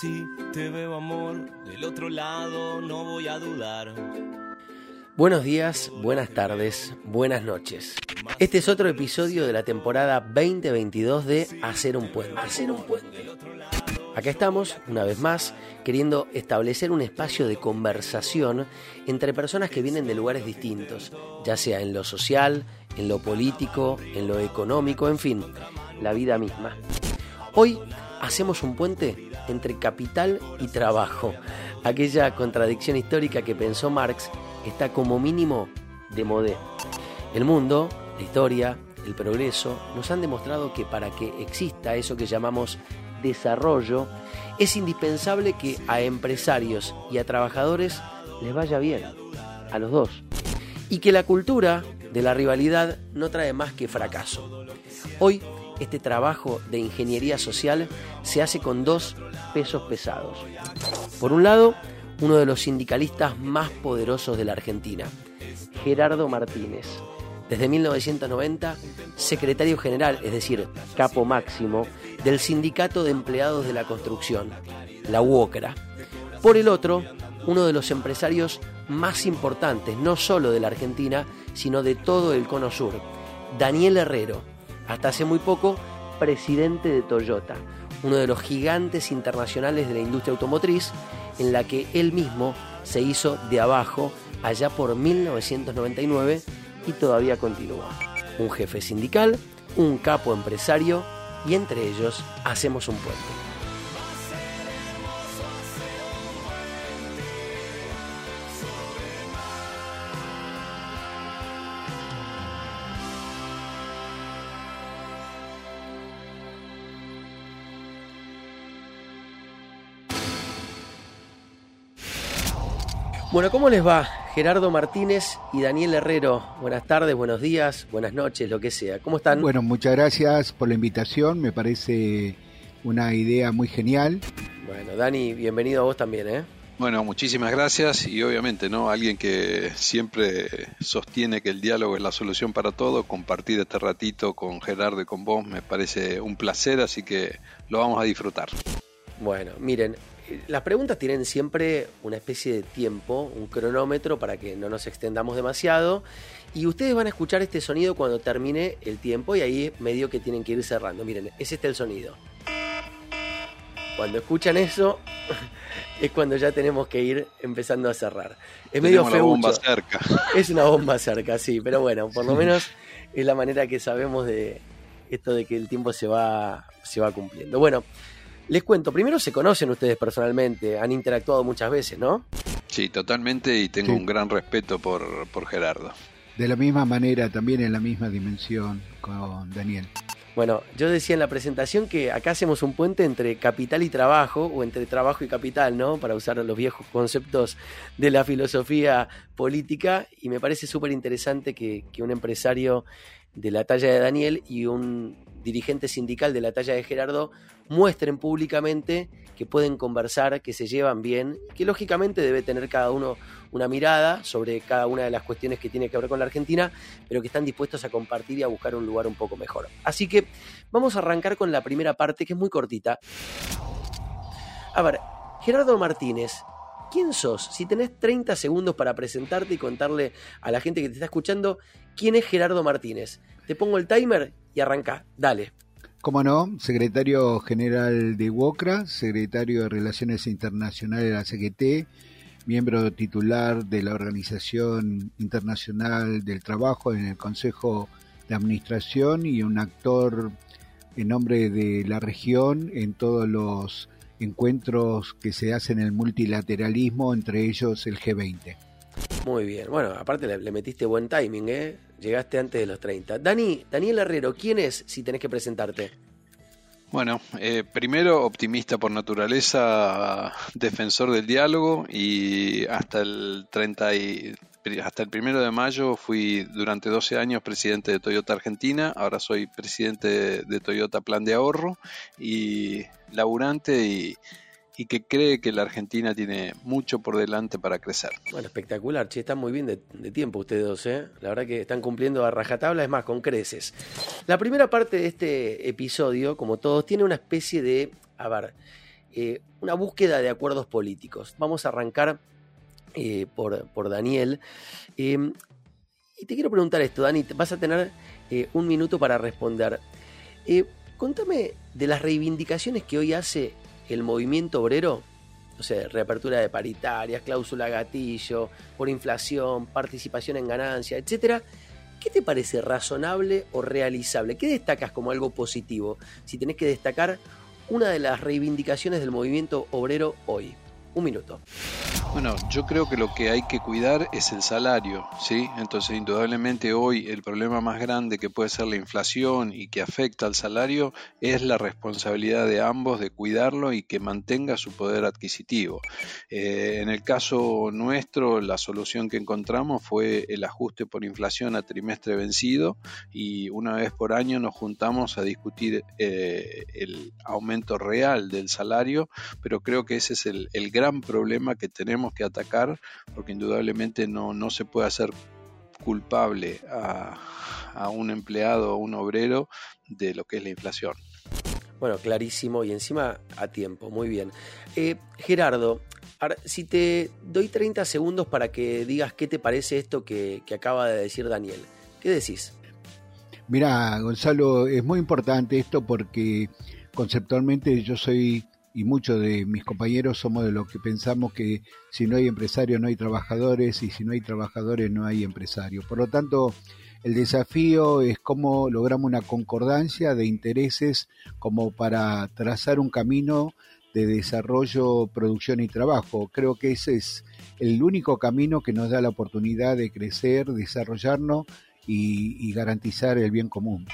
Si te veo amor del otro lado, no voy a dudar. Buenos días, buenas tardes, buenas noches. Este es otro episodio de la temporada 2022 de Hacer un puente. Hacer un puente. Acá estamos, una vez más, queriendo establecer un espacio de conversación entre personas que vienen de lugares distintos, ya sea en lo social, en lo político, en lo económico, en fin, la vida misma. Hoy hacemos un puente entre capital y trabajo, aquella contradicción histórica que pensó Marx está como mínimo de modé. El mundo, la historia, el progreso nos han demostrado que para que exista eso que llamamos desarrollo, es indispensable que a empresarios y a trabajadores les vaya bien, a los dos. Y que la cultura de la rivalidad no trae más que fracaso. Hoy, este trabajo de ingeniería social se hace con dos pesos pesados. Por un lado, uno de los sindicalistas más poderosos de la Argentina, Gerardo Martínez. Desde 1990, secretario general, es decir, capo máximo, del Sindicato de Empleados de la Construcción, la UOCRA. Por el otro, uno de los empresarios más importantes, no solo de la Argentina, sino de todo el Cono Sur, Daniel Herrero, hasta hace muy poco presidente de Toyota, uno de los gigantes internacionales de la industria automotriz, en la que él mismo se hizo de abajo allá por 1999 y todavía continúa. Un jefe sindical, un capo empresario y entre ellos hacemos un puente. Bueno, ¿cómo les va? Gerardo Martínez y Daniel Herrero. Buenas tardes, buenos días, buenas noches, lo que sea. ¿Cómo están? Bueno, muchas gracias por la invitación. Me parece una idea muy genial. Bueno, Dani, bienvenido a vos también, ¿eh? Bueno, muchísimas gracias y obviamente, ¿no? Alguien que siempre sostiene que el diálogo es la solución para todo, compartir este ratito con Gerardo y con vos me parece un placer, así que lo vamos a disfrutar. Bueno, miren, las preguntas tienen siempre una especie de tiempo, un cronómetro para que no nos extendamos demasiado. Y ustedes van a escuchar este sonido cuando termine el tiempo y ahí medio que tienen que ir cerrando. Miren, es este el sonido. Cuando escuchan eso, es cuando ya tenemos que ir empezando a cerrar. Es medio feucho. bomba cerca. Es una bomba cerca, sí, pero bueno, por lo menos es la manera que sabemos de esto de que el tiempo se va, se va cumpliendo. Bueno, les cuento, primero se conocen ustedes personalmente, han interactuado muchas veces, ¿no? Sí, totalmente y tengo un gran respeto por, por Gerardo. De la misma manera, también en la misma dimensión con Daniel. Bueno, yo decía en la presentación que acá hacemos un puente entre capital y trabajo, o entre trabajo y capital, ¿no? Para usar los viejos conceptos de la filosofía política, y me parece súper interesante que, que un empresario de la talla de Daniel y un dirigente sindical de la talla de Gerardo muestren públicamente que pueden conversar, que se llevan bien, que lógicamente debe tener cada uno una mirada sobre cada una de las cuestiones que tiene que ver con la Argentina, pero que están dispuestos a compartir y a buscar un lugar un poco mejor. Así que vamos a arrancar con la primera parte, que es muy cortita. A ver, Gerardo Martínez, ¿quién sos? Si tenés 30 segundos para presentarte y contarle a la gente que te está escuchando quién es Gerardo Martínez. Te pongo el timer y arranca. Dale. Cómo no, secretario general de WOCRA, secretario de Relaciones Internacionales de la CGT, miembro titular de la Organización Internacional del Trabajo en el Consejo de Administración y un actor en nombre de la región en todos los encuentros que se hacen en el multilateralismo, entre ellos el G20. Muy bien, bueno, aparte le, le metiste buen timing, ¿eh? Llegaste antes de los 30. Dani, Daniel Herrero, ¿quién es si tenés que presentarte? Bueno, eh, primero optimista por naturaleza, defensor del diálogo y hasta el 30 y, hasta el primero de mayo fui durante 12 años presidente de Toyota Argentina, ahora soy presidente de, Toyota Plan de Ahorro y laburante y, y que cree que la Argentina tiene mucho por delante para crecer. Bueno, espectacular, che, están muy bien de, tiempo ustedes dos, ¿eh? La verdad que están cumpliendo a rajatabla, es más, con creces. La primera parte de este episodio, como todos, tiene una especie de, a ver, eh, una búsqueda de acuerdos políticos. Vamos a arrancar eh, por, Daniel. Em, y te quiero preguntar esto, Dani, vas a tener eh, un minuto para responder. contame de las reivindicaciones que hoy hace el movimiento obrero, no sé, reapertura de paritarias, cláusula gatillo, por inflación, participación en ganancia, etcétera. ¿Qué te parece razonable o realizable? ¿Qué destacas como algo positivo? Si tenés que destacar una de las reivindicaciones del movimiento obrero hoy. Un minuto. Bueno, yo creo que lo que hay que cuidar es el salario, ¿sí? Entonces, indudablemente hoy el problema más grande que puede ser la inflación y que afecta al salario es la responsabilidad de ambos de cuidarlo y que mantenga su poder adquisitivo. Eh, en el caso nuestro, la solución que encontramos fue el ajuste por inflación a trimestre vencido y una vez por año nos juntamos a discutir eh, el aumento real del salario, pero creo que ese es el, el gran problema que tenemos que atacar, porque indudablemente no, no se puede hacer culpable a, a un empleado o un obrero de lo que es la inflación. Bueno, clarísimo y encima a tiempo, muy bien. Eh, Gerardo, si te doy 30 segundos para que digas qué te parece esto que, que acaba de decir Daniel, ¿qué decís? Mira, Gonzalo, es muy importante esto porque conceptualmente yo soy y muchos de mis compañeros somos de los que pensamos que si no hay empresarios no hay trabajadores y si no hay trabajadores no hay empresarios. Por lo tanto, el desafío es cómo logramos una concordancia de intereses como para trazar un camino de desarrollo, producción y trabajo. Creo que ese es el único camino que nos da la oportunidad de crecer, desarrollarnos y, y garantizar el bien común.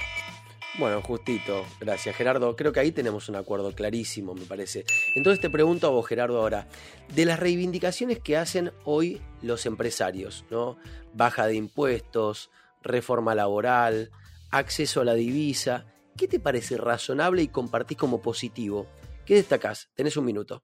Bueno, justito, gracias Gerardo. Creo que ahí tenemos un acuerdo clarísimo, me parece. Entonces te pregunto a vos, Gerardo, ahora, de las reivindicaciones que hacen hoy los empresarios, ¿no? Baja de impuestos, reforma laboral, acceso a la divisa, ¿qué te parece razonable y compartís como positivo? ¿Qué destacás? Tenés un minuto.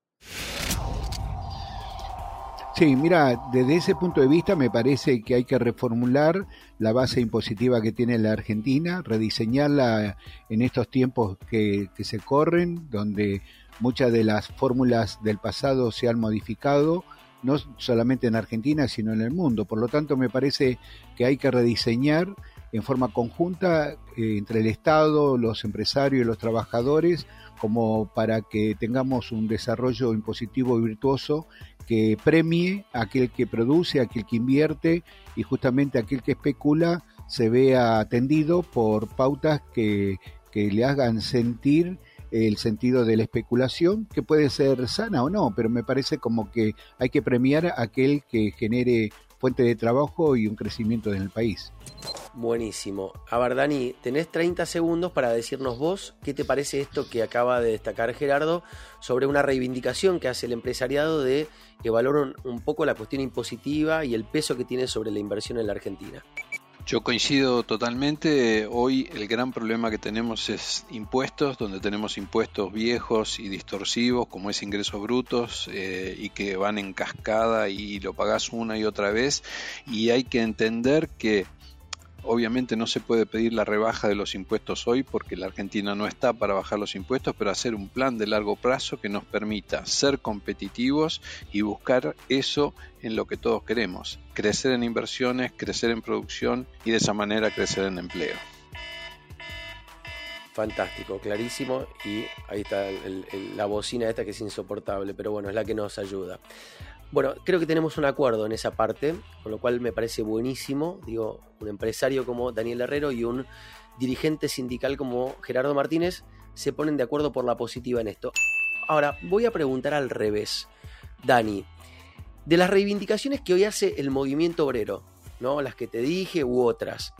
Sí, mira, desde ese punto de vista me parece que hay que reformular la base impositiva que tiene la Argentina, rediseñarla en estos tiempos que, se corren, donde muchas de las fórmulas del pasado se han modificado, no solamente en Argentina, sino en el mundo. Por lo tanto, me parece que hay que rediseñar en forma conjunta eh, entre el Estado, los empresarios y los trabajadores, como para que tengamos un desarrollo impositivo virtuoso que premie aquel que produce, aquel que invierte y justamente aquel que especula se vea atendido por pautas que, que le hagan sentir el sentido de la especulación, que puede ser sana o no, pero me parece como que hay que premiar a aquel que genere fuente de trabajo y un crecimiento en el país. Buenísimo. A ver, Dani, tenés 30 segundos para decirnos vos qué te parece esto que acaba de destacar Gerardo sobre una reivindicación que hace el empresariado de evaluar un, poco la cuestión impositiva y el peso que tiene sobre la inversión en la Argentina. Yo coincido totalmente. Hoy el gran problema que tenemos es impuestos, donde tenemos impuestos viejos y distorsivos, como es ingresos brutos, eh, y que van en cascada y lo pagás una y otra vez. Y hay que entender que Obviamente no se puede pedir la rebaja de los impuestos hoy porque la Argentina no está para bajar los impuestos, pero hacer un plan de largo plazo que nos permita ser competitivos y buscar eso en lo que todos queremos, crecer en inversiones, crecer en producción y de esa manera crecer en empleo. Fantástico, clarísimo y ahí está la bocina esta que es insoportable, pero bueno, es la que nos ayuda. Bueno, creo que tenemos un acuerdo en esa parte, con lo cual me parece buenísimo. Digo, un empresario como Daniel Herrero y un dirigente sindical como Gerardo Martínez se ponen de acuerdo por la positiva en esto. Ahora, voy a preguntar al revés. Dani, de las reivindicaciones que hoy hace el movimiento obrero, ¿no? Las que te dije u otras.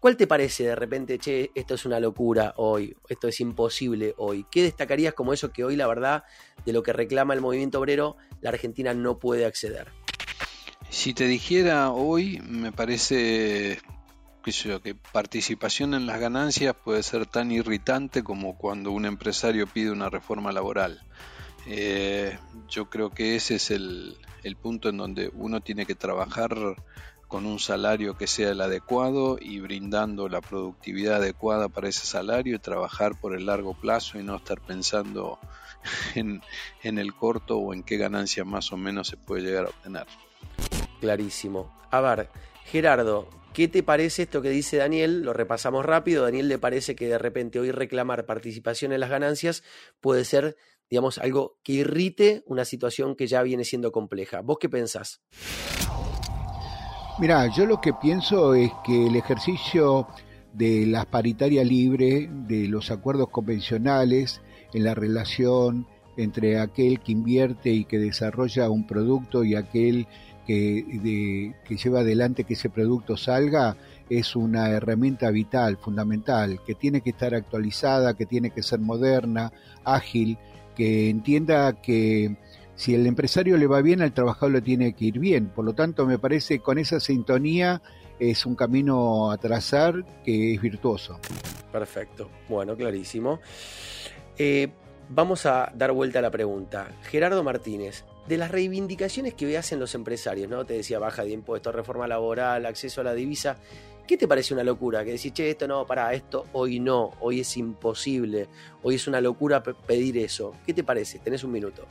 ¿Cuál te parece de repente, che, esto es una locura hoy, esto es imposible hoy? ¿Qué destacarías como eso que hoy, la verdad, de lo que reclama el movimiento obrero, la Argentina no puede acceder? Si te dijera hoy, me parece que participación en las ganancias puede ser tan irritante como cuando un empresario pide una reforma laboral. Eh, yo creo que ese es el punto en donde uno tiene que trabajar con un salario que sea el adecuado y brindando la productividad adecuada para ese salario y trabajar por el largo plazo y no estar pensando en, en el corto o en qué ganancia más o menos se puede llegar a obtener. Clarísimo. A ver, Gerardo, ¿qué te parece esto que dice Daniel? Lo repasamos rápido. Daniel le parece que de repente hoy reclamar participación en las ganancias puede ser, digamos, algo que irrite una situación que ya viene siendo compleja. ¿Vos qué pensás? Mira, yo lo que pienso es que el ejercicio de la paritaria libre, de los acuerdos convencionales en la relación entre aquel que invierte y que desarrolla un producto y aquel que, que lleva adelante que ese producto salga es una herramienta vital, fundamental, que tiene que estar actualizada, que tiene que ser moderna, ágil, que entienda que si el empresario le va bien, al trabajador le tiene que ir bien. Por lo tanto, me parece con esa sintonía es un camino a trazar que es virtuoso. Perfecto, bueno, clarísimo. Eh, vamos a dar vuelta a la pregunta. Gerardo Martínez, de las reivindicaciones que hacen los empresarios, ¿no? Te decía baja de impuestos, reforma laboral, acceso a la divisa. ¿Qué te parece una locura? Que decís, che, esto no, para, esto hoy no, hoy es imposible, hoy es una locura pedir eso. ¿Qué te parece? Tenés un minuto.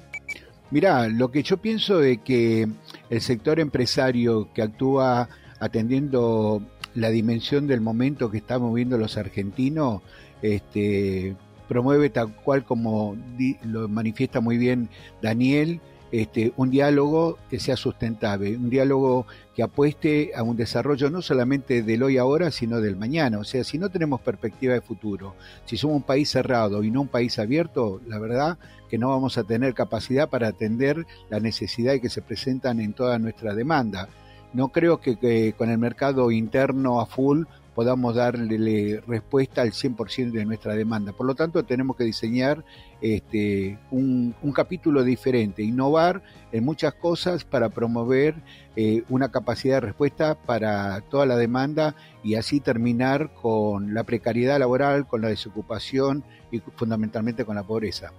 Mirá, lo que yo pienso es que el sector empresario que actúa atendiendo la dimensión del momento que estamos viendo los argentinos, este, promueve tal cual como lo manifiesta muy bien Daniel, este, un diálogo que sea sustentable, un diálogo que apueste a un desarrollo no solamente del hoy ahora, sino del mañana. O sea, si no tenemos perspectiva de futuro, si somos un país cerrado y no un país abierto, la verdad que no vamos a tener capacidad para atender las necesidades que se presentan en toda nuestra demanda. No creo que con el mercado interno a full podamos darle respuesta al 100% de nuestra demanda. Por lo tanto, tenemos que diseñar este, un, capítulo diferente, innovar en muchas cosas para promover eh, una capacidad de respuesta para toda la demanda y así terminar con la precariedad laboral, con la desocupación y fundamentalmente con la pobreza.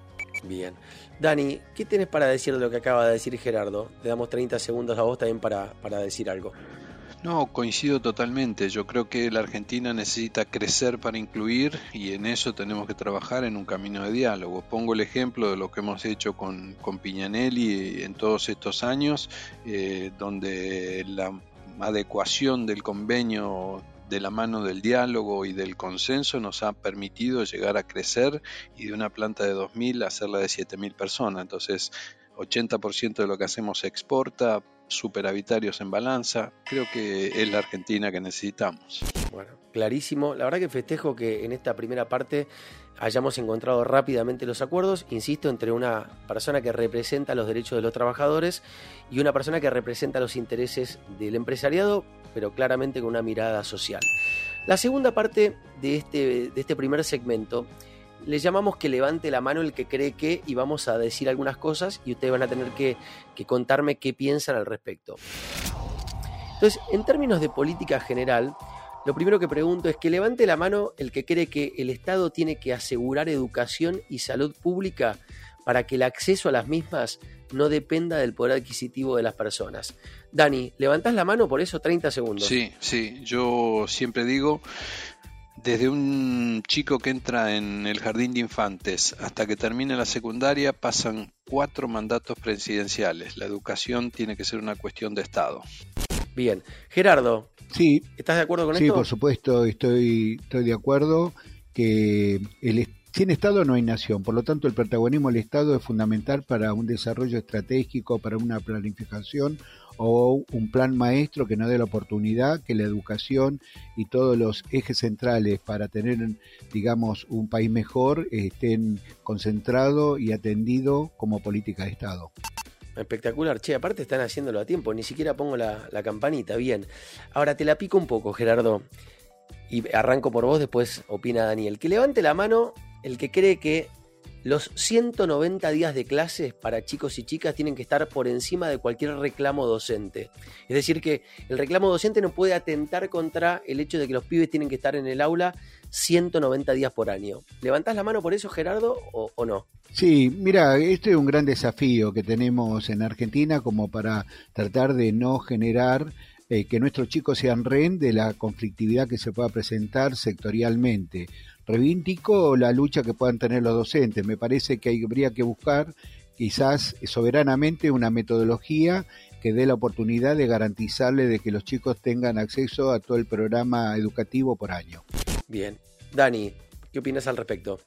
Bien. Dani, ¿qué tienes para decir de lo que acaba de decir Gerardo? Le damos 30 segundos a vos también para, para decir algo. No, coincido totalmente. Yo creo que la Argentina necesita crecer para incluir y en eso tenemos que trabajar en un camino de diálogo. Pongo el ejemplo de lo que hemos hecho con, Piñanelli en todos estos años, eh, donde la adecuación del convenio de la mano del diálogo y del consenso nos ha permitido llegar a crecer y de una planta de 2.000 hacerla de 7.000 personas. Entonces, 80% de lo que hacemos se exporta, superavitarios en balanza. Creo que es la Argentina que necesitamos. Bueno, clarísimo. La verdad que festejo que en esta primera parte hayamos encontrado rápidamente los acuerdos, insisto, entre una persona que representa los derechos de los trabajadores y una persona que representa los intereses del empresariado, pero claramente con una mirada social. La segunda parte de este, de este primer segmento le llamamos que levante la mano el que cree que y vamos a decir algunas cosas y ustedes van a tener que, contarme qué piensan al respecto. Entonces, en términos de política general, lo primero que pregunto es que levante la mano el que cree que el Estado tiene que asegurar educación y salud pública para que el acceso a las mismas no dependa del poder adquisitivo de las personas. Dani, ¿levantás la mano por eso 30 segundos? Sí, sí, yo siempre digo desde un chico que entra en el jardín de infantes hasta que termine la secundaria pasan cuatro mandatos presidenciales. La educación tiene que ser una cuestión de Estado. Bien. Gerardo, sí, ¿estás de acuerdo con esto? Sí, por supuesto, estoy, estoy de acuerdo que el, sin Estado no hay nación, por lo tanto el protagonismo del Estado es fundamental para un desarrollo estratégico, para una planificación o un plan maestro que nos dé la oportunidad que la educación y todos los ejes centrales para tener, digamos, un país mejor estén concentrados y atendidos como política de Estado. Espectacular, che, aparte están haciéndolo a tiempo, ni siquiera pongo la, la campanita, bien. Ahora te la pico un poco, Gerardo, y arranco por vos, después opina Daniel. Que levante la mano el que cree que los 190 días de clases para chicos y chicas tienen que estar por encima de cualquier reclamo docente. Es decir, que el reclamo docente no puede atentar contra el hecho de que los pibes tienen que estar en el aula 190 días por año. ¿Levantás la mano por eso, Gerardo, o, no? Sí, mira, este es un gran desafío que tenemos en Argentina como para tratar de no generar eh, que nuestros chicos sean rehén de la conflictividad que se pueda presentar sectorialmente. Reivindico la lucha que puedan tener los docentes. Me parece que habría que buscar quizás soberanamente una metodología que dé la oportunidad de garantizarle de que los chicos tengan acceso a todo el programa educativo por año. Bien. Dani, ¿qué opinas al respecto?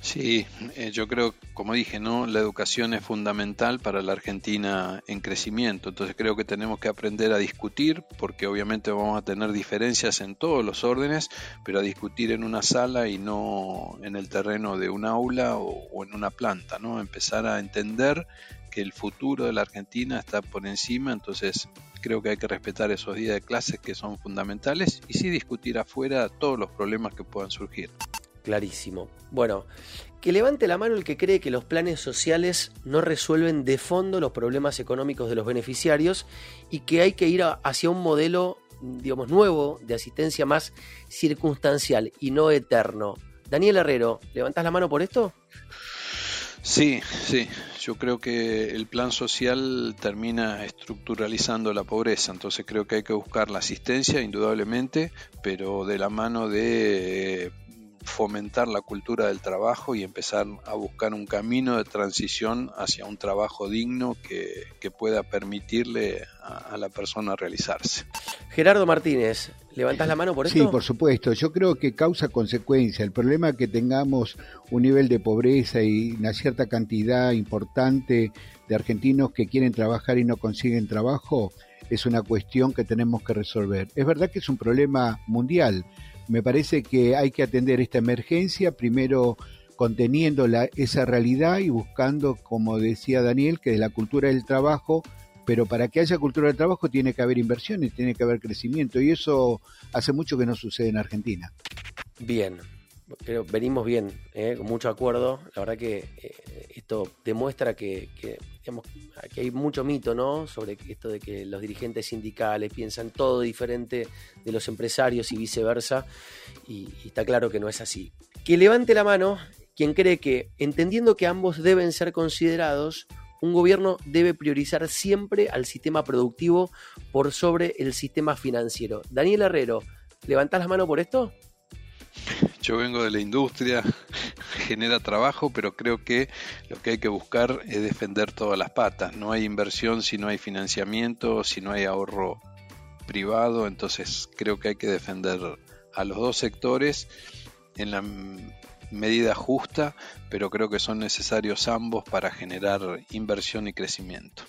Sí, eh, yo creo, como dije, ¿no? La educación es fundamental para la Argentina en crecimiento. Entonces creo que tenemos que aprender a discutir, porque obviamente vamos a tener diferencias en todos los órdenes, pero a discutir en una sala y no en el terreno de un aula o, o en una planta, ¿no? Empezar a entender que el futuro de la Argentina está por encima, entonces creo que hay que respetar esos días de clases que son fundamentales y sí discutir afuera todos los problemas que puedan surgir. Clarísimo. Bueno, que levante la mano el que cree que los planes sociales no resuelven de fondo los problemas económicos de los beneficiarios y que hay que ir hacia un modelo, digamos, nuevo de asistencia más circunstancial y no eterno. Daniel Herrero, ¿levantás la mano por esto? Sí, sí, yo creo que el plan social termina estructuralizando la pobreza, entonces creo que hay que buscar la asistencia, indudablemente, pero de la mano de fomentar la cultura del trabajo y empezar a buscar un camino de transición hacia un trabajo digno que, que pueda permitirle a, a la persona realizarse. Gerardo Martínez, ¿levantás la mano por esto? Sí, por supuesto. Yo creo que causa consecuencia. El problema es que tengamos un nivel de pobreza y una cierta cantidad importante de argentinos que quieren trabajar y no consiguen trabajo es una cuestión que tenemos que resolver. Es verdad que es un problema mundial. Me parece que hay que atender esta emergencia primero conteniendo la, esa realidad y buscando, como decía Daniel, que la cultura del trabajo pero para que haya cultura del trabajo tiene que haber inversiones, tiene que haber crecimiento y eso hace mucho que no sucede en Argentina. Bien, venimos bien, ¿eh? con mucho acuerdo. La verdad que eh, esto demuestra que, digamos, que hay mucho mito ¿no? sobre esto de que los dirigentes sindicales piensan todo diferente de los empresarios y viceversa, y, y está claro que no es así. Que levante la mano quien cree que, entendiendo que ambos deben ser considerados, un gobierno debe priorizar siempre al sistema productivo por sobre el sistema financiero. Daniel Herrero, ¿levantás la mano por esto? Yo vengo de la industria, genera trabajo, pero creo que lo que hay que buscar es defender todas las patas. No hay inversión si no hay financiamiento, si no hay ahorro privado, entonces creo que hay que defender a los dos sectores en la medida justa, pero creo que son necesarios ambos para generar inversión y crecimiento.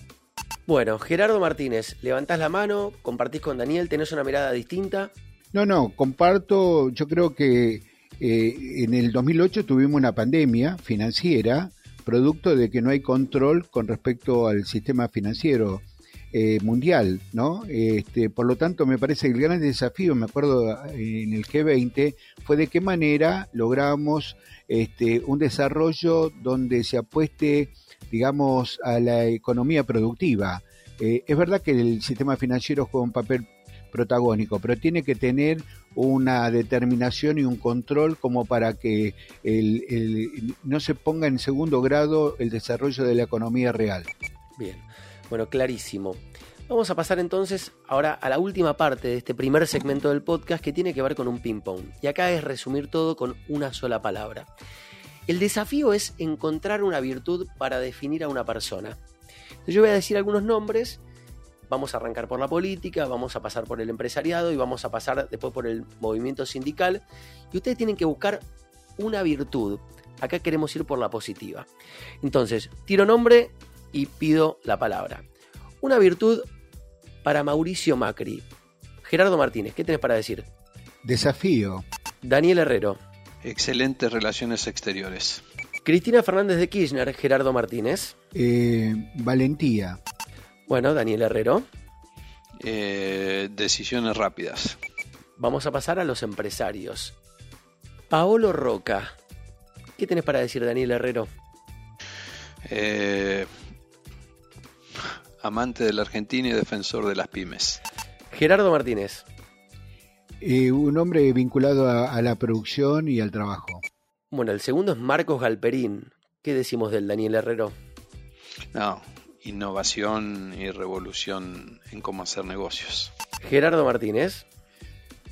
Bueno, Gerardo Martínez, levantás la mano, compartís con Daniel, tenés una mirada distinta. No, no, comparto, yo creo que eh, en el 2008 tuvimos una pandemia financiera, producto de que no hay control con respecto al sistema financiero eh, mundial, ¿no? Este, por lo tanto, me parece que el gran desafío, me acuerdo en el G20, fue de qué manera logramos este, un desarrollo donde se apueste, digamos, a la economía productiva. Eh, es verdad que el sistema financiero juega un papel protagónico, pero tiene que tener una determinación y un control como para que el, no se ponga en segundo grado el desarrollo de la economía real. Bien, bueno, clarísimo. Vamos a pasar entonces ahora a la última parte de este primer segmento del podcast que tiene que ver con un ping-pong. Y acá es resumir todo con una sola palabra. El desafío es encontrar una virtud para definir a una persona. Yo voy a decir algunos nombres vamos a arrancar por la política, vamos a pasar por el empresariado y vamos a pasar después por el movimiento sindical. Y ustedes tienen que buscar una virtud. Acá queremos ir por la positiva. Entonces, tiro nombre y pido la palabra. Una virtud para Mauricio Macri. Gerardo Martínez, ¿qué tenés para decir? Desafío. Daniel Herrero. Excelentes relaciones exteriores. Cristina Fernández de Kirchner, Gerardo Martínez. Eh, valentía. Bueno, Daniel Herrero. Eh, decisiones rápidas. Vamos a pasar a los empresarios. Paolo Roca. ¿Qué tenés para decir, Daniel Herrero? Eh, amante de la Argentina y defensor de las pymes. Gerardo Martínez. Eh, un hombre vinculado a, a, la producción y al trabajo. Bueno, el segundo es Marcos Galperín. ¿Qué decimos del Daniel Herrero? No, innovación y revolución en cómo hacer negocios. Gerardo Martínez.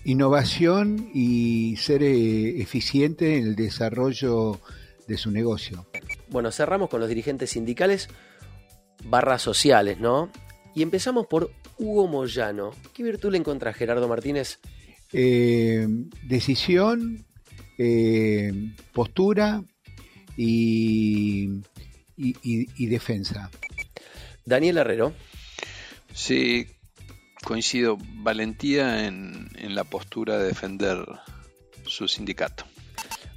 Innovación y ser eh, eficiente en el desarrollo de su negocio. Bueno, cerramos con los dirigentes sindicales barras sociales, ¿no? Y empezamos por Hugo Moyano. ¿Qué virtud le encontrás, Gerardo Martínez? Eh, decisión, eh, postura y, y, defensa. Daniel Herrero. Sí, coincido. Valentía en, en la postura de defender su sindicato.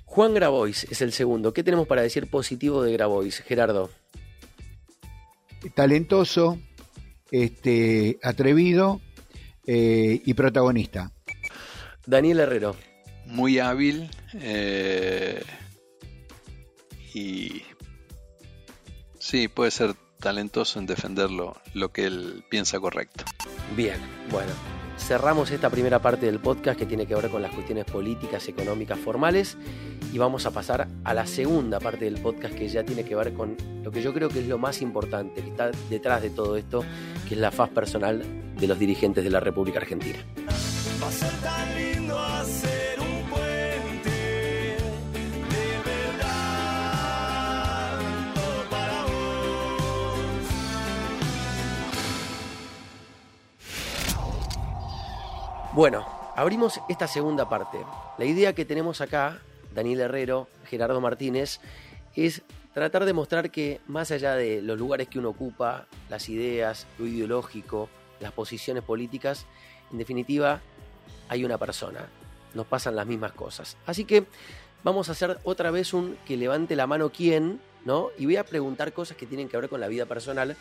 Juan Grabois es el segundo. ¿Qué tenemos para decir positivo de Grabois, Gerardo? Talentoso, este, atrevido eh, y protagonista. Daniel Herrero. Muy hábil eh, y sí, puede ser talentoso en defender lo, que él piensa correcto. Bien, bueno, cerramos esta primera parte del podcast que tiene que ver con las cuestiones políticas, económicas, formales y vamos a pasar a la segunda parte del podcast que ya tiene que ver con lo que yo creo que es lo más importante, que está detrás de todo esto, que es la faz personal de los dirigentes de la República Argentina. Bueno, abrimos esta segunda parte. La idea que tenemos acá, Daniel Herrero, Gerardo Martínez, es tratar de mostrar que más allá de los lugares que uno ocupa, las ideas, lo ideológico, las posiciones políticas, en definitiva, hay una persona. Nos pasan las mismas cosas. Así que vamos a hacer otra vez un que levante la mano quién, ¿no? Y voy a preguntar cosas que tienen que ver con la vida personal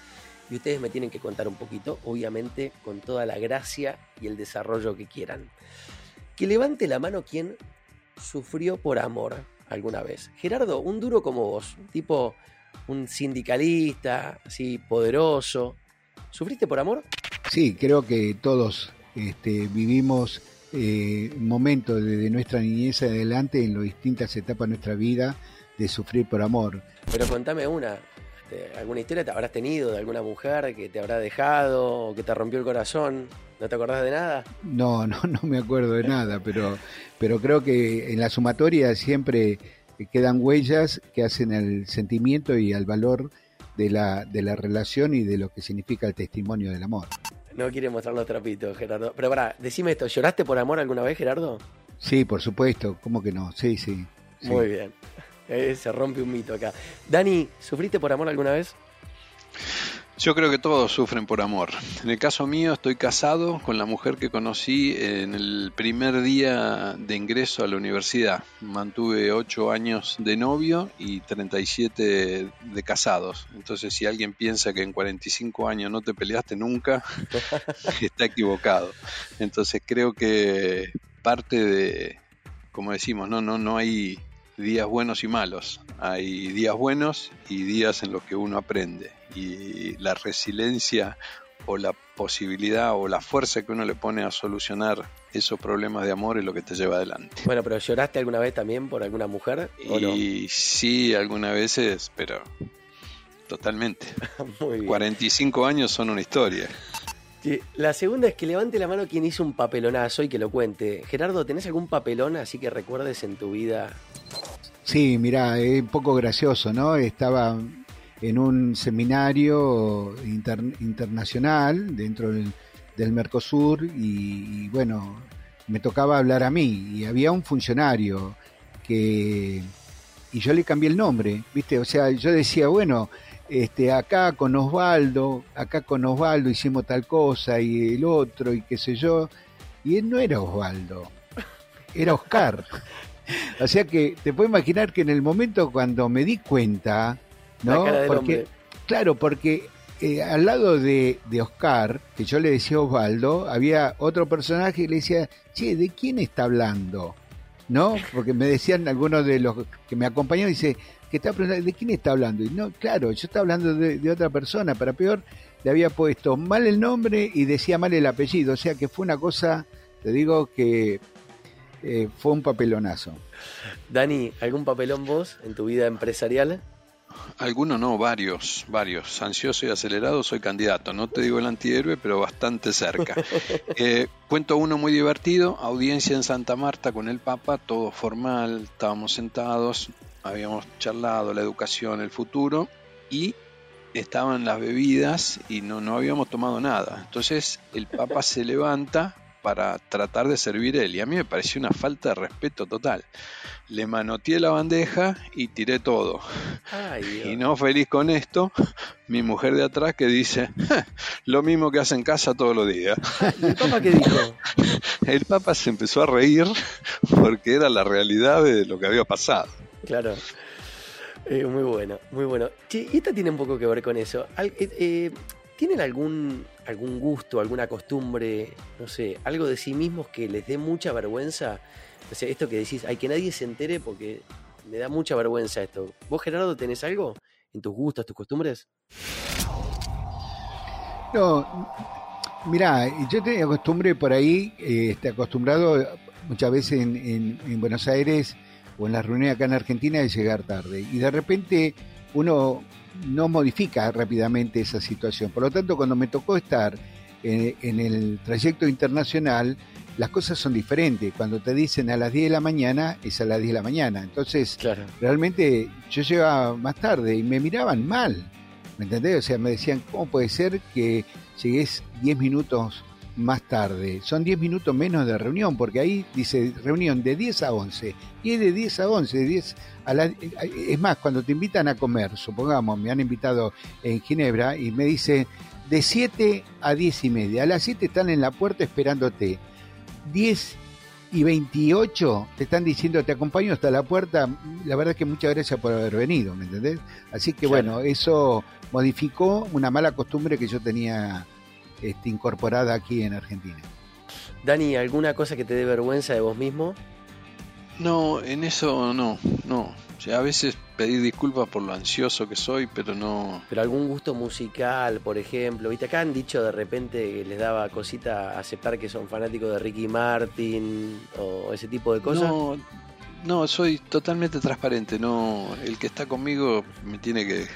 y ustedes me tienen que contar un poquito, obviamente con toda la gracia y el desarrollo que quieran. Que levante la mano quien sufrió por amor alguna vez. Gerardo, un duro como vos, tipo un sindicalista, así poderoso. ¿Sufriste por amor? Sí, creo que todos este, vivimos eh, momentos desde nuestra niñez adelante en las distintas etapas de nuestra vida de sufrir por amor. Pero contame una, este, ¿Alguna historia te habrás tenido de alguna mujer que te habrá dejado o que te rompió el corazón? ¿No te acordás de nada? No, no, no me acuerdo de nada, pero, pero creo que en la sumatoria siempre quedan huellas que hacen al sentimiento y al valor de la, de la relación y de lo que significa el testimonio del amor. No quiere mostrar los trapitos, Gerardo. Pero para, decime esto, ¿lloraste por amor alguna vez, Gerardo? Sí, por supuesto, ¿cómo que no? Sí, sí. sí. Muy bien. Eh, se rompe un mito acá. Dani, ¿sufriste por amor alguna vez? Yo creo que todos sufren por amor. En el caso mío, estoy casado con la mujer que conocí en el primer día de ingreso a la universidad. Mantuve 8 años de novio y 37 de casados. Entonces, si alguien piensa que en 45 años no te peleaste nunca, está equivocado. Entonces, creo que parte de, como decimos, no, no, no hay días buenos y malos. Hay días buenos y días en los que uno aprende. Y la resiliencia o la posibilidad o la fuerza que uno le pone a solucionar esos problemas de amor es lo que te lleva adelante. Bueno, pero ¿lloraste alguna vez también por alguna mujer? y sí, algunas veces, pero totalmente. Muy 45 años son una historia. La segunda es que levante la mano quien hizo un papelonazo y que lo cuente. Gerardo, ¿tenés algún papelón así que recuerdes en tu vida Sí, mira, es un poco gracioso, ¿no? Estaba en un seminario internacional dentro del, Mercosur y, bueno, me tocaba hablar a mí y había un funcionario que y yo le cambié el nombre, ¿viste? O sea, yo decía, bueno, este acá con Osvaldo, acá con Osvaldo hicimos tal cosa y el otro y qué sé yo, y él no era Osvaldo, era Oscar. o sea que te puedo imaginar que en el momento cuando me di cuenta, ¿no? Porque, claro, porque eh, al lado de, Oscar, que yo le decía Osvaldo, había otro personaje y le decía, che, ¿de quién está hablando? ¿No? Porque me decían algunos de los que me acompañaban, dice, que está ¿de quién está hablando? Y no, claro, yo estaba hablando de, de otra persona, para peor, le había puesto mal el nombre y decía mal el apellido, o sea que fue una cosa, te digo que eh, fue un papelonazo. Dani, ¿algún papelón vos en tu vida empresarial? Algunos no, varios, varios. Ansioso y acelerado, soy candidato. No te digo el antihéroe, pero bastante cerca. Eh, cuento uno muy divertido, audiencia en Santa Marta con el Papa, todo formal, estábamos sentados, habíamos charlado la educación, el futuro, y estaban las bebidas y no, no habíamos tomado nada. Entonces el Papa se levanta para tratar de servir él y a mí me pareció una falta de respeto total. Le manoteé la bandeja y tiré todo. y no feliz con esto, mi mujer de atrás que dice lo mismo que hace en casa todos los días. ¿Y el Papa qué dijo? El Papa se empezó a reír porque era la realidad de lo que había pasado. Claro. Eh, muy bueno, muy bueno. y esta tiene un poco que ver con eso. Eh, eh, ¿Tienen algún, algún gusto, alguna costumbre, no sé, algo de sí mismos que les dé mucha vergüenza? O sea, esto que decís, hay que nadie se entere porque me da mucha vergüenza esto. ¿Vos, Gerardo, tenés algo en tus gustos, tus costumbres? No, mirá, yo tenía costumbre por ahí, eh, acostumbrado muchas veces en, en Buenos Aires o en las reuniones acá en Argentina de llegar tarde. Y de repente uno no modifica rápidamente esa situación. Por lo tanto, cuando me tocó estar en, el trayecto internacional, las cosas son diferentes. Cuando te dicen a las 10 de la mañana, es a las 10 de la mañana. Entonces, realmente yo llegaba más tarde y me miraban mal. ¿Me entendés? O sea, me decían, ¿cómo puede ser que llegues 10 minutos más tarde. Son 10 minutos menos de reunión, porque ahí dice reunión de 10 a 11. Y es de 10 a 11, de 10 a la, es más, cuando te invitan a comer, supongamos, me han invitado en Ginebra y me dicen de 7 a 10 y media. A las 7 están en la puerta esperándote. 10 y 28 te están diciendo te acompaño hasta la puerta. La verdad es que muchas gracias por haber venido, ¿me entendés? Así que bueno, eso modificó una mala costumbre que yo tenía este, incorporada aquí en Argentina. Dani, ¿alguna cosa que te dé vergüenza de vos mismo? No, en eso no, no. a veces pedir disculpas por lo ansioso que soy, pero no. Pero algún gusto musical, por ejemplo. ¿Viste? Acá han dicho de repente que les daba cosita aceptar que son fanáticos de Ricky Martin o ese tipo de cosas. No, no, soy totalmente transparente. No, el que está conmigo me tiene que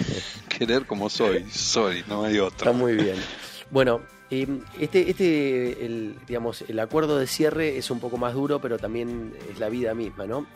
querer como soy. Soy, no hay otro. Está muy bien. Bueno, este, este el, digamos, el acuerdo de cierre es un poco más duro, pero también es la vida misma, ¿no?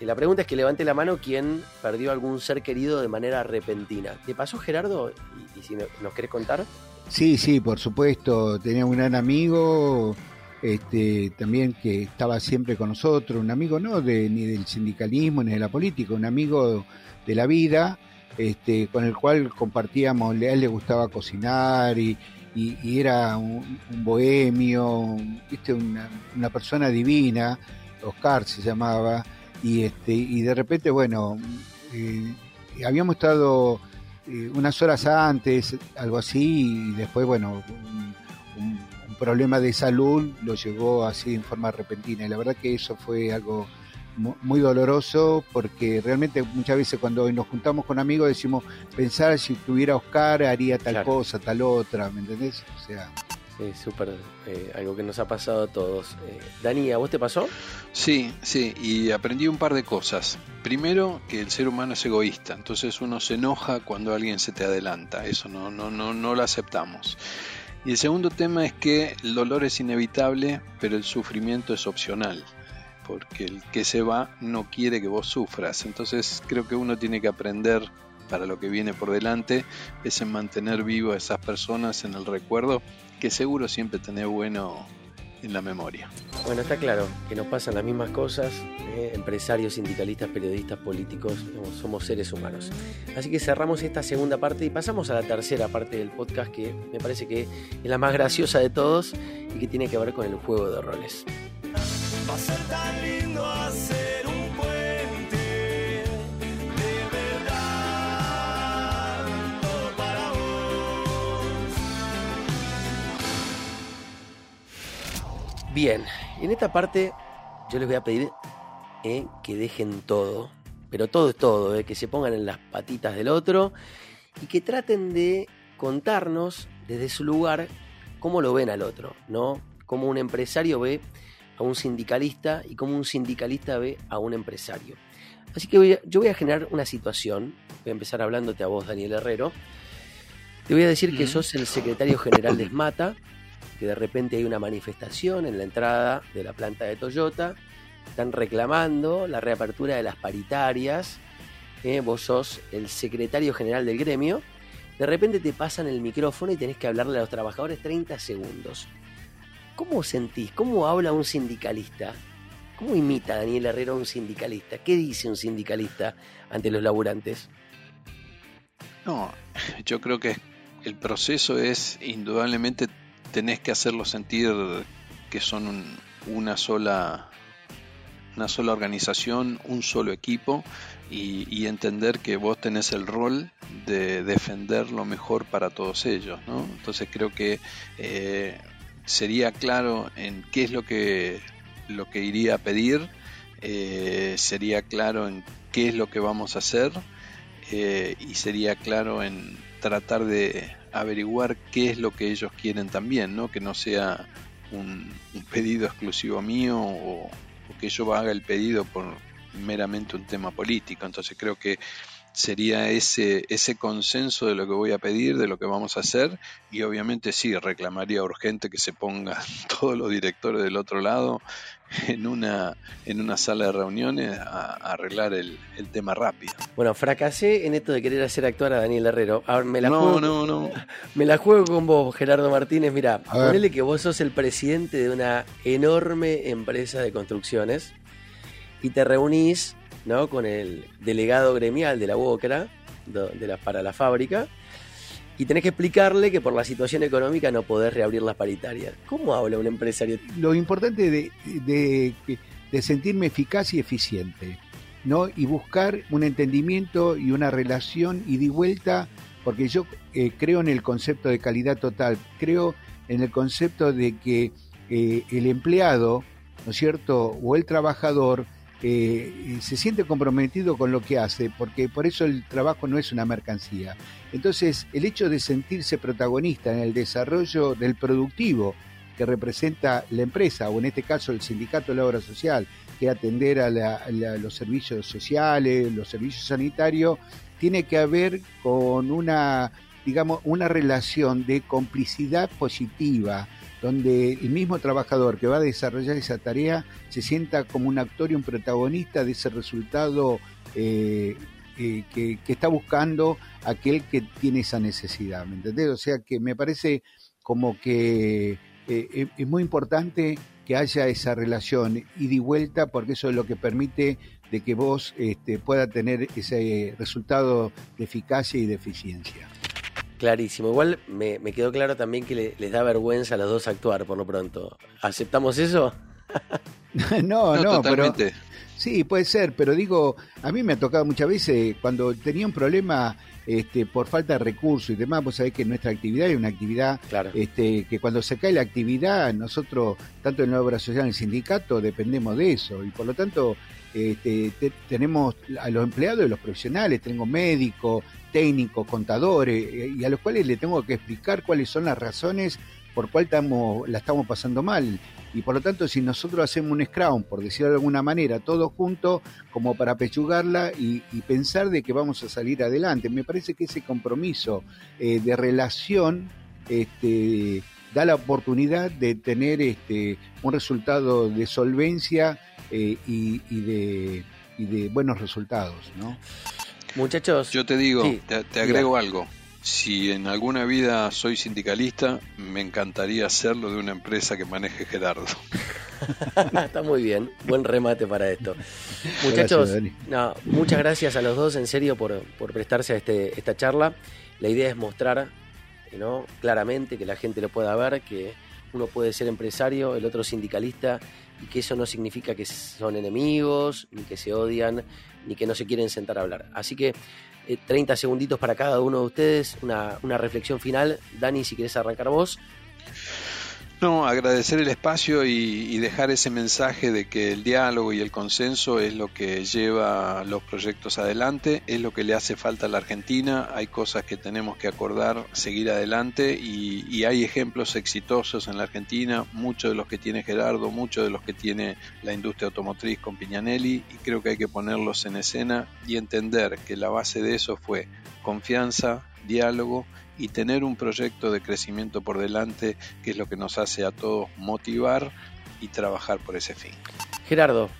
La pregunta es que levante la mano quien perdió algún ser querido de manera repentina. ¿Te pasó, Gerardo? Y, si nos querés contar. Sí, sí, por supuesto. Tenía un gran amigo, este, también que estaba siempre con nosotros, un amigo no de, ni del sindicalismo ni de la política, un amigo de la vida, este, con el cual compartíamos, a él le gustaba cocinar y, y, era un, bohemio, ¿viste? Una, una, persona divina, Oscar se llamaba, y, este, y de repente, bueno, eh, habíamos estado eh, unas horas antes, algo así, y después, bueno, un, un problema de salud lo llegó así en forma repentina, y la verdad que eso fue algo muy doloroso porque realmente muchas veces cuando nos juntamos con amigos decimos pensar si tuviera Oscar haría tal cosa, tal otra, ¿me entendés? O sea... Sí, súper, eh, algo que nos ha pasado a todos. Eh, Dani, ¿a vos te pasó? Sí, sí, y aprendí un par de cosas. Primero, que el ser humano es egoísta, entonces uno se enoja cuando alguien se te adelanta, eso no, no, no, no lo aceptamos. Y el segundo tema es que el dolor es inevitable, pero el sufrimiento es opcional porque el que se va no quiere que vos sufras. Entonces creo que uno tiene que aprender para lo que viene por delante, es en mantener vivo a esas personas en el recuerdo, que seguro siempre tener bueno en la memoria. Bueno, está claro que nos pasan las mismas cosas, eh, empresarios, sindicalistas, periodistas, políticos, somos seres humanos. Así que cerramos esta segunda parte y pasamos a la tercera parte del podcast que me parece que es la más graciosa de todos y que tiene que ver con el juego de roles. Ser tan lindo hacer un puente de verdad para vos. Bien, en esta parte yo les voy a pedir eh, que dejen todo, pero todo es todo, eh, que se pongan en las patitas del otro y que traten de contarnos desde su lugar cómo lo ven al otro, ¿no? Cómo un empresario ve a un sindicalista y cómo un sindicalista ve a un empresario. Así que yo voy a generar una situación voy a empezar hablándote a vos, Daniel Herrero. Te voy a decir que sos el secretario general de SMATA, que de repente hay una manifestación en la entrada de la planta de Toyota, están reclamando la reapertura de las paritarias, eh, vos sos el secretario general del gremio, de repente te pasan el micrófono y tenés que hablarle a los trabajadores 30 segundos. ¿Cómo sentís? ¿Cómo habla un sindicalista? ¿Cómo imita Daniel Herrero a un sindicalista? ¿Qué dice un sindicalista ante los laburantes? No, yo creo que el proceso es indudablemente tenés que hacerlo sentir que son una sola una sola organización, un solo equipo y, entender que vos tenés el rol de defender lo mejor para todos ellos. ¿no? Entonces creo que eh, sería claro en qué es lo que, lo que iría a pedir, eh, sería claro en qué es lo que vamos a hacer eh, y sería claro en tratar de averiguar qué es lo que ellos quieren también, ¿no? que no sea un, pedido exclusivo mío o, o, que yo haga el pedido por meramente un tema político. Entonces creo que sería ese, ese consenso de lo que voy a pedir, de lo que vamos a hacer, y obviamente sí, reclamaría urgente que se pongan todos los directores del otro lado en una, en una sala de reuniones a, arreglar el, tema rápido. Bueno, fracasé en esto de querer hacer actuar a Daniel Herrero. Ahora me la no, juego, no, no. Me la juego con vos, Gerardo Martínez. Mira, ponele que vos sos el presidente de una enorme empresa de construcciones y te reunís ¿no? con el delegado gremial de la UOCRA de la, para la fábrica y tenés que explicarle que por la situación económica no podés reabrir las paritarias. ¿Cómo habla un empresario? Lo importante de, de, sentirme eficaz y eficiente, ¿no? Y buscar un entendimiento y una relación y de vuelta, porque yo eh, creo en el concepto de calidad total, creo en el concepto de que eh, el empleado, ¿no es cierto?, o el trabajador, eh, se siente comprometido con lo que hace, porque por eso el trabajo no es una mercancía. Entonces, el hecho de sentirse protagonista en el desarrollo del productivo que representa la empresa, o en este caso el sindicato de la obra social, que atender a, los servicios sociales, los servicios sanitarios, tiene que haber con una, digamos, una relación de complicidad positiva, donde el mismo trabajador que va a desarrollar esa tarea se sienta como un actor y un protagonista de ese resultado eh, eh, que, está buscando aquel que tiene esa necesidad, ¿me entendés? O sea que me parece como que eh, es muy importante que haya esa relación ida y vuelta porque eso es lo que permite de que vos este, pueda tener ese resultado de eficacia y de eficiencia. Clarísimo. Igual me, quedó claro también que les da vergüenza a los dos actuar por lo pronto. ¿Aceptamos eso? no, no, pero sí, puede ser, pero digo, a mí me ha tocado muchas veces cuando tenía un problema este, por falta de recursos y demás, vos sabés que nuestra actividad es una actividad este, que cuando se cae la actividad, nosotros, tanto en la obra social en el sindicato, dependemos de eso y por lo tanto este, tenemos a los empleados y los profesionales, tengo médicos, técnicos, contadores, eh, y a los cuales le tengo que explicar cuáles son las razones por cuál estamos, la estamos pasando mal. Y por lo tanto, si nosotros hacemos un scrum, por decirlo de alguna manera, todos juntos, como para pechugarla y, pensar de que vamos a salir adelante, me parece que ese compromiso eh, de relación este, da la oportunidad de tener este, un resultado de solvencia eh, y, de, y de buenos resultados, ¿no? Muchachos. Yo te digo, te, agrego algo. Si en alguna vida soy sindicalista, me encantaría hacerlo de una empresa que maneje Gerardo. Está muy bien, buen remate para esto. Muchachos, no, muchas gracias a los dos, en serio, por, prestarse a este, esta charla. La idea es mostrar ¿no? claramente que la gente lo pueda ver, que uno puede ser empresario, el otro sindicalista, y que eso no significa que son enemigos, ni que se odian, ni que no se quieren sentar a hablar. Así que 30 eh, segunditos para cada uno de ustedes, una, reflexión final. Dani, si quieres arrancar vos. No, agradecer el espacio y, dejar ese mensaje de que el diálogo y el consenso es lo que lleva los proyectos adelante, es lo que le hace falta a la Argentina, hay cosas que tenemos que acordar, seguir adelante y, y hay ejemplos exitosos en la Argentina, muchos de los que tiene Gerardo, muchos de los que tiene la industria automotriz con Piñanelli y creo que hay que ponerlos en escena y entender que la base de eso fue confianza, diálogo y tener un proyecto de crecimiento por delante, que es lo que nos hace a todos motivar y trabajar por ese fin. Gerardo.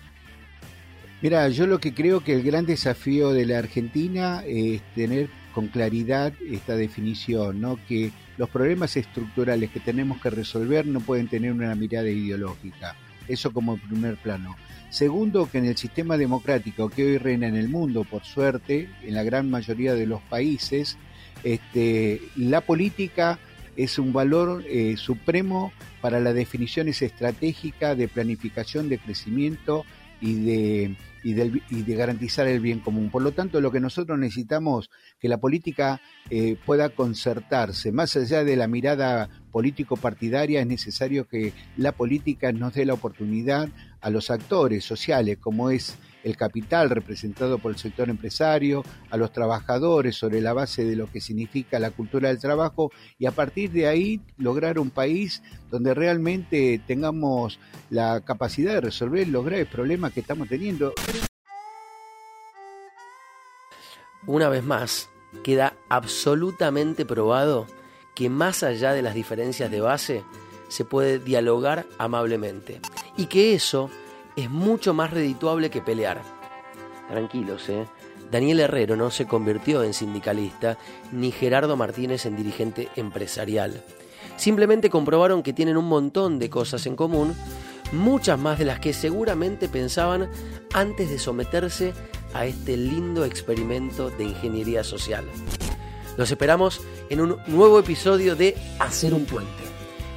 Mira, yo lo que creo que el gran desafío de la Argentina es tener con claridad esta definición, ¿no? que los problemas estructurales que tenemos que resolver no pueden tener una mirada ideológica. Eso como primer plano. Segundo, que en el sistema democrático que hoy reina en el mundo, por suerte, en la gran mayoría de los países, este, la política es un valor eh, supremo para las definiciones estratégicas de planificación de crecimiento y de, y, de garantizar el bien común. Por lo tanto, lo que nosotros necesitamos que la política eh, pueda concertarse, más allá de la mirada político-partidaria, es necesario que la política nos dé la oportunidad a los actores sociales, como es el capital representado por el sector empresario, a los trabajadores sobre la base de lo que significa la cultura del trabajo y a partir de ahí lograr un país donde realmente tengamos la capacidad de resolver los graves problemas que estamos teniendo. Una vez más, queda absolutamente probado que más allá de las diferencias de base, se puede dialogar amablemente. Y que eso es mucho más redituable que pelear. Tranquilos, ¿eh? Daniel Herrero no se convirtió en sindicalista, ni Gerardo Martínez en dirigente empresarial. Simplemente comprobaron que tienen un montón de cosas en común, muchas más de las que seguramente pensaban antes de someterse a este lindo experimento de ingeniería social. Los esperamos en un nuevo episodio de Hacer un puente.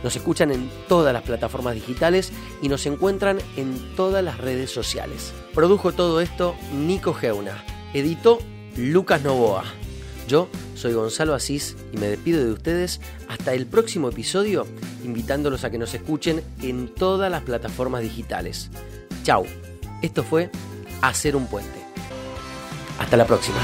Nos escuchan en todas las plataformas digitales y nos encuentran en todas las redes sociales. Produjo todo esto Nico Geuna. Editó Lucas Novoa. Yo soy Gonzalo Asís y me despido de ustedes hasta el próximo episodio, invitándolos a que nos escuchen en todas las plataformas digitales. Chau. Esto fue Hacer un puente. Hasta la próxima.